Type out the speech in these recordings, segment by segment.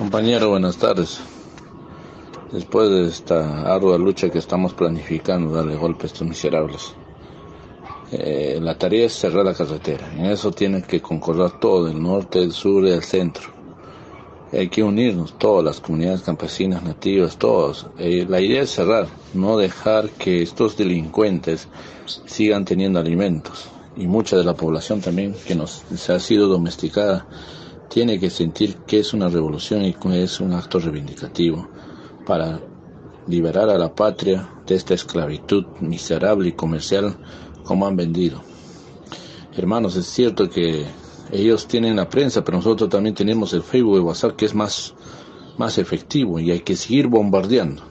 Compañero, buenas tardes. Después de esta ardua lucha que estamos planificando, darle golpe a estos miserables, eh, la tarea es cerrar la carretera. En eso tiene que concordar todo, el norte, el sur y el centro. Hay que unirnos, todas las comunidades campesinas, nativas, todos. Eh, la idea es cerrar, no dejar que estos delincuentes sigan teniendo alimentos. Y mucha de la población también que nos se ha sido domesticada tiene que sentir que es una revolución y que es un acto reivindicativo para liberar a la patria de esta esclavitud miserable y comercial como han vendido. Hermanos, es cierto que ellos tienen la prensa, pero nosotros también tenemos el Facebook y WhatsApp que es más, más efectivo y hay que seguir bombardeando.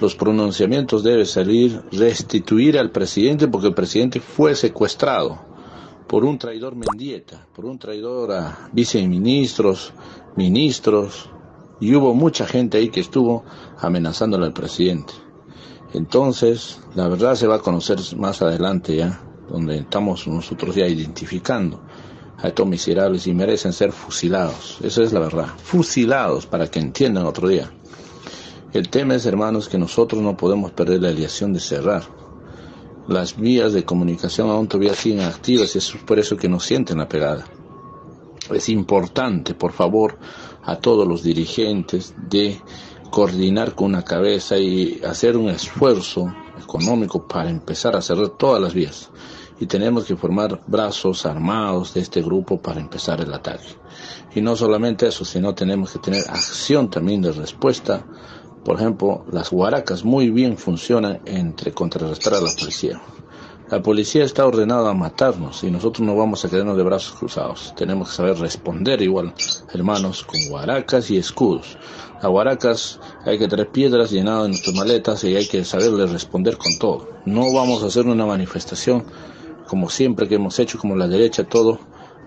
Los pronunciamientos deben salir, restituir al presidente porque el presidente fue secuestrado por un traidor Mendieta, por un traidor a viceministros, ministros, y hubo mucha gente ahí que estuvo amenazándole al presidente. Entonces, la verdad se va a conocer más adelante ya, donde estamos nosotros ya identificando a estos miserables y merecen ser fusilados. Esa es la verdad. Fusilados para que entiendan otro día. El tema es, hermanos, que nosotros no podemos perder la aliación de cerrar las vías de comunicación aún todavía siguen activas y es por eso que nos sienten la pegada. Es importante, por favor, a todos los dirigentes de coordinar con una cabeza y hacer un esfuerzo económico para empezar a cerrar todas las vías. Y tenemos que formar brazos armados de este grupo para empezar el ataque. Y no solamente eso, sino tenemos que tener acción también de respuesta por ejemplo, las huaracas muy bien funcionan entre contrarrestar a la policía. La policía está ordenada a matarnos y nosotros no vamos a quedarnos de brazos cruzados. Tenemos que saber responder igual, hermanos, con huaracas y escudos. A huaracas hay que traer piedras llenadas en nuestras maletas y hay que saberle responder con todo. No vamos a hacer una manifestación como siempre que hemos hecho, como la derecha, todo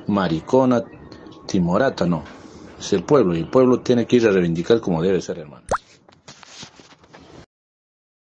maricona, timorata, no. Es el pueblo y el pueblo tiene que ir a reivindicar como debe ser, hermano.